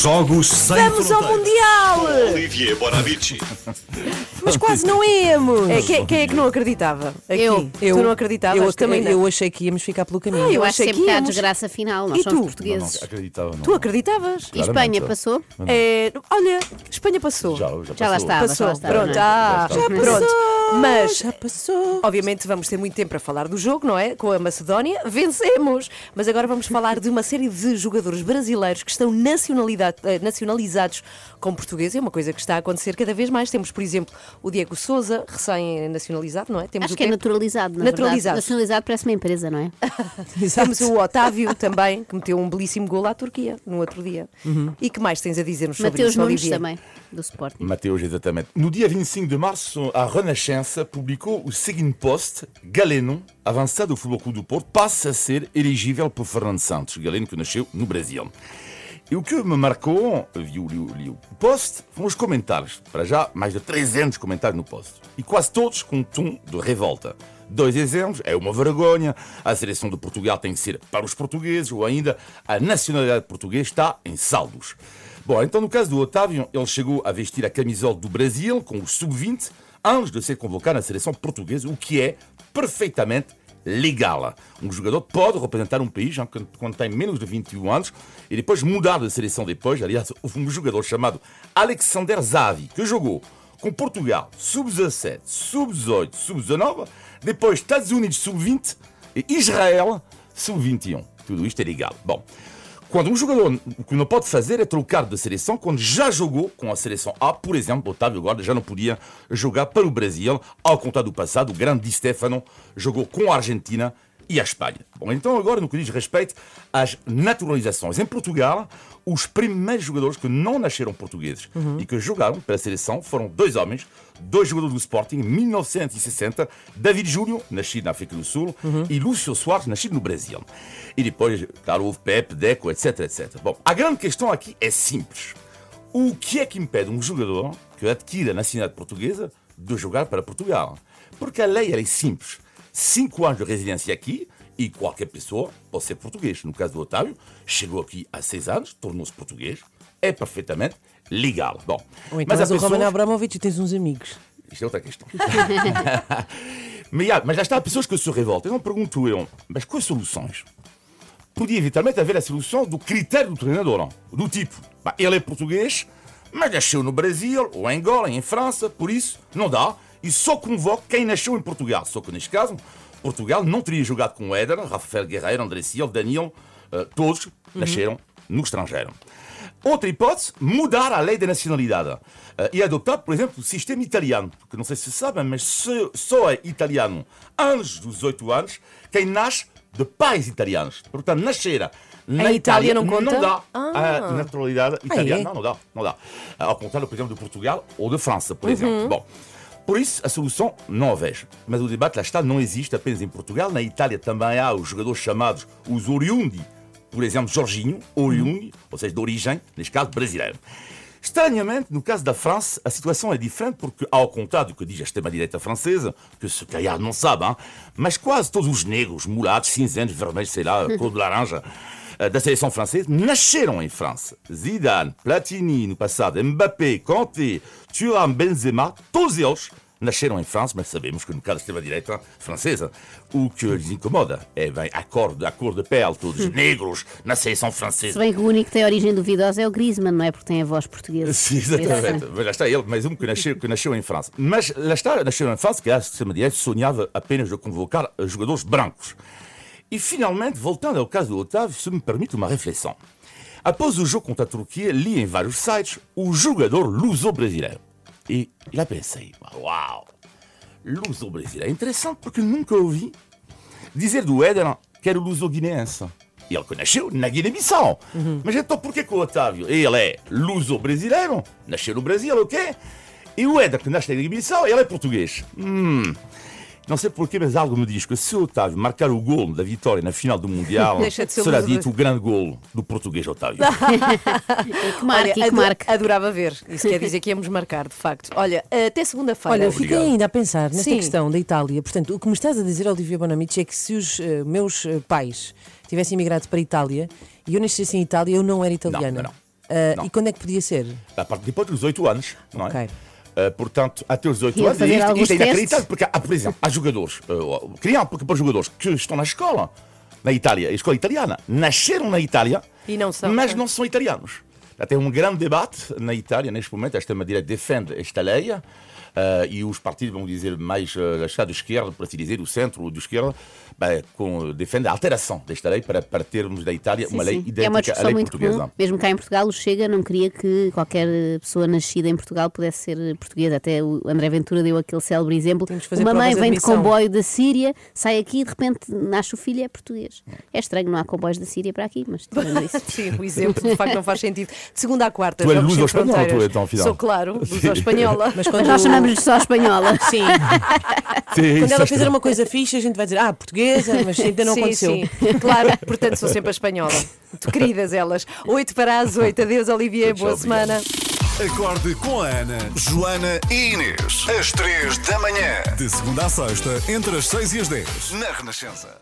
Jogos sem Vamos ao fronteiras. Mundial! Olivier Bonamici. Mas quase não íamos! É, quem, quem é que não acreditava? Aqui. Eu. Tu não acreditavas? Eu, Também não. eu achei que íamos ficar pelo caminho. Ah, eu Eu acho achei sempre que há íamos. desgraça final. Nós E somos tu? portugueses. acreditava, não. Tu acreditavas? E Claramente, Espanha passou? É, olha, Espanha passou. Já, já, Já lá passou. estava, já Passou. lá estava. Pronto, não é? ah, Já está. pronto. Mas Já passou. Obviamente vamos ter muito tempo para falar do jogo, não é? Com a Macedónia, vencemos! Mas agora vamos falar de uma série de jogadores brasileiros que estão nacionalidade- nacionalizados com português. É uma coisa que está a acontecer cada vez mais. Temos, por exemplo, o Diego Souza, recém-nacionalizado, não é? Temos Acho o que é naturalizado, na Naturalizado. verdade. Nacionalizado parece uma empresa, não é? Temos o Otávio também, que meteu um belíssimo gol à Turquia no outro dia. E que mais tens a dizer-nos sobre Mateus isso, Nunes Olivier? também, do Sporting. Mateus, exatamente. No dia 25 de março, a Renascença publicou o seguinte post: Galeno, avançado do Futebol Clube do Porto, passa a ser elegível por Fernando Santos. Galeno que nasceu no Brasil. E o que me marcou, vi, li o post, foram os comentários. Para já, mais de 300 comentários no post. E quase todos com um tom de revolta. Dois exemplos, é uma vergonha, a seleção de Portugal tem que ser para os portugueses, ou ainda a nacionalidade portuguesa está em saldos. Bom, então no caso do Otávio, ele chegou a vestir a camisola do Brasil com o sub-20 antes de ser convocado na seleção portuguesa, o que é perfeitamente legal. Um jogador pode representar um país quando tem menos de 21 anos e depois mudar de seleção depois. Aliás, houve um jogador chamado Alexander Zavi que jogou com Portugal sub-17, sub-18, sub-19, depois Estados Unidos sub-20 e Israel sub-21. Tudo isto é legal. Bom, quando um jogador o que não pode fazer é trocar de seleção quando já jogou com a seleção A, por exemplo, Otávio agora já não podia jogar para o Brasil, ao contrário do passado, o grande Di Stefano jogou com a Argentina e a Espanha. Bom, então agora no que diz respeito às naturalizações. Em Portugal, os primeiros jogadores que não nasceram portugueses e que jogaram pela seleção foram dois homens, dois jogadores do Sporting, em 1960, David Júlio, nascido na África do Sul, e Lúcio Soares, nascido no Brasil. E depois, claro, houve Pepe, Deco, etc, etc. Bom, a grande questão aqui é simples. O que é que impede um jogador que adquire a nacionalidade portuguesa de jogar para Portugal? Porque a lei é simples. Cinco anos de residência aqui e qualquer pessoa pode ser português. No caso do Otávio, chegou aqui há seis anos, tornou-se português, é perfeitamente legal. Bom, Ou então mas o pessoas- Roman Abramovich e tens uns amigos. isto é outra questão. mas, há- mas já está, há pessoas que se revoltam. Então pergunto eu, mas quais soluções? Podia eventualmente haver a solução do critério do treinador, não? do tipo, bah, ele é português, mas nasceu no Brasil, ou em Angola, em França, por isso não dá, e só convoca quem nasceu em Portugal. Só que neste caso, Portugal não teria jogado com o Éder, Rafael Guerreiro, André Silva, Daniel, eh, todos nasceram no estrangeiro. Outra hipótese, mudar a lei da nacionalidade eh, e adotar, por exemplo, o sistema italiano, porque não sei se sabem, mas só- só é italiano antes dos 18 anos quem nasce de pais italianos. Portanto, nascer na Em Itália não conta? dá Ah. a naturalidade italiana. é? Não, não dá, não dá. Ao contrário, por exemplo, de Portugal ou de França, Uhum. por exemplo. Bom, por isso, a solução não a vejo. Mas o debate, lá está, não existe apenas em Portugal. Na Itália também há os jogadores chamados os oriundi. Por exemplo, Jorginho, oriundi, ou seja, de origem, neste caso, brasileiro. Estranhamente, no caso da França, a situação é diferente porque, ao contrário do que diz a extrema-direita francesa, que se calhar não sabe, hein, mas quase todos os negros, mulatos, cinzentos, vermelhos, sei lá, cor de laranja, da seleção francesa, nasceram em França. Zidane, Platini no passado, Mbappé, Kanté, Thuram, Benzema, todos eles nasceram em França, mas sabemos que no caso da extrema-direita francesa, o que lhes incomoda é bem a cor, a cor de pele, todos negros na seleção Se francesa. bem que o único que tem origem duvidosa é o Griezmann, não é? Porque tem a voz portuguesa. Sim, exatamente. Mas lá está ele, mais um que nasceu, que nasceu em França. Mas lá está, nasceu em França, que a extrema-direita sonhava apenas de convocar jogadores brancos. E finalmente, voltando ao caso do Otávio, se me permite uma reflexão. Após o jogo contra a Turquia, li em vários sites o jogador luso-brasileiro. E lá pensei, uau, luso-brasileiro. É interessante porque nunca ouvi dizer do Éder que era luso-guineense. Ele que nasceu na Guiné-Bissau. Mas então por que o Otávio, ele é luso-brasileiro, nasceu no Brasil, ok? E o Éder que nasce na Guiné-Bissau, ele é português. Hum. Não sei porquê, mas algo me diz que se o Otávio marcar o gol da vitória na final do Mundial, será dito o grande gol do português Otávio. E que marca, e que ado- marca. adorava ver. Isso quer dizer que íamos marcar, de facto. Olha, até segunda-feira. Olha, fiquei Obrigado. ainda a pensar nesta Sim. questão da Itália. Portanto, o que me estás a dizer, Olivia Bonamici, é que se os eh, meus eh, pais tivessem imigrado para a Itália e eu nascesse em Itália, eu não era italiana. não. Ah, Não. e quando é que podia ser? A partir depois dos 18 anos, não é? Uh, portanto, até os 18 Ia anos, isto, isto é inacreditável, porque há, por exemplo, há jogadores, uh, crianças, porque para jogadores que estão na escola, na Itália, a escola italiana, nasceram na Itália, não são, mas é. não são italianos. Tem um grande debate na Itália, neste momento, a extrema-direita defende esta lei, e os partidos, vamos dizer, mais uh, de esquerda, por assim dizer, o centro de esquerda, bem, com, defende a alteração desta lei para, para termos da Itália uma Sim, lei sim. idêntica é uma à lei muito portuguesa. comum. Mesmo cá em Portugal, o Chega não queria que qualquer pessoa nascida em Portugal pudesse ser portuguesa. Até o André Ventura deu aquele célebre exemplo. Uma mãe vem de comboio da Síria, sai aqui e de repente nasce o filho e é português. É estranho, não há comboios da Síria para aqui, mas tirando isso. Sim, o exemplo de facto não faz sentido. De segunda à quarta, Tu és sem espanhola, fronteiras. tu, então, afinal? Sou claro, luso espanhola. Mas Mas quando, nós chamamos-lhe só a espanhola. Sim, Sim, quando isso ela é fizer uma coisa fixe, a gente vai dizer, ah, portuguesa, mas ainda não sim, aconteceu. sim, claro, portanto sou sempre a espanhola. Muito queridas elas. 8 para as 8. Adeus, Olivier. Tchau, Boa obrigado. semana. Acorde com a Ana, Joana e Inês. Às três da manhã. De segunda à sexta, entre as 6 e as 10. Na Renascença.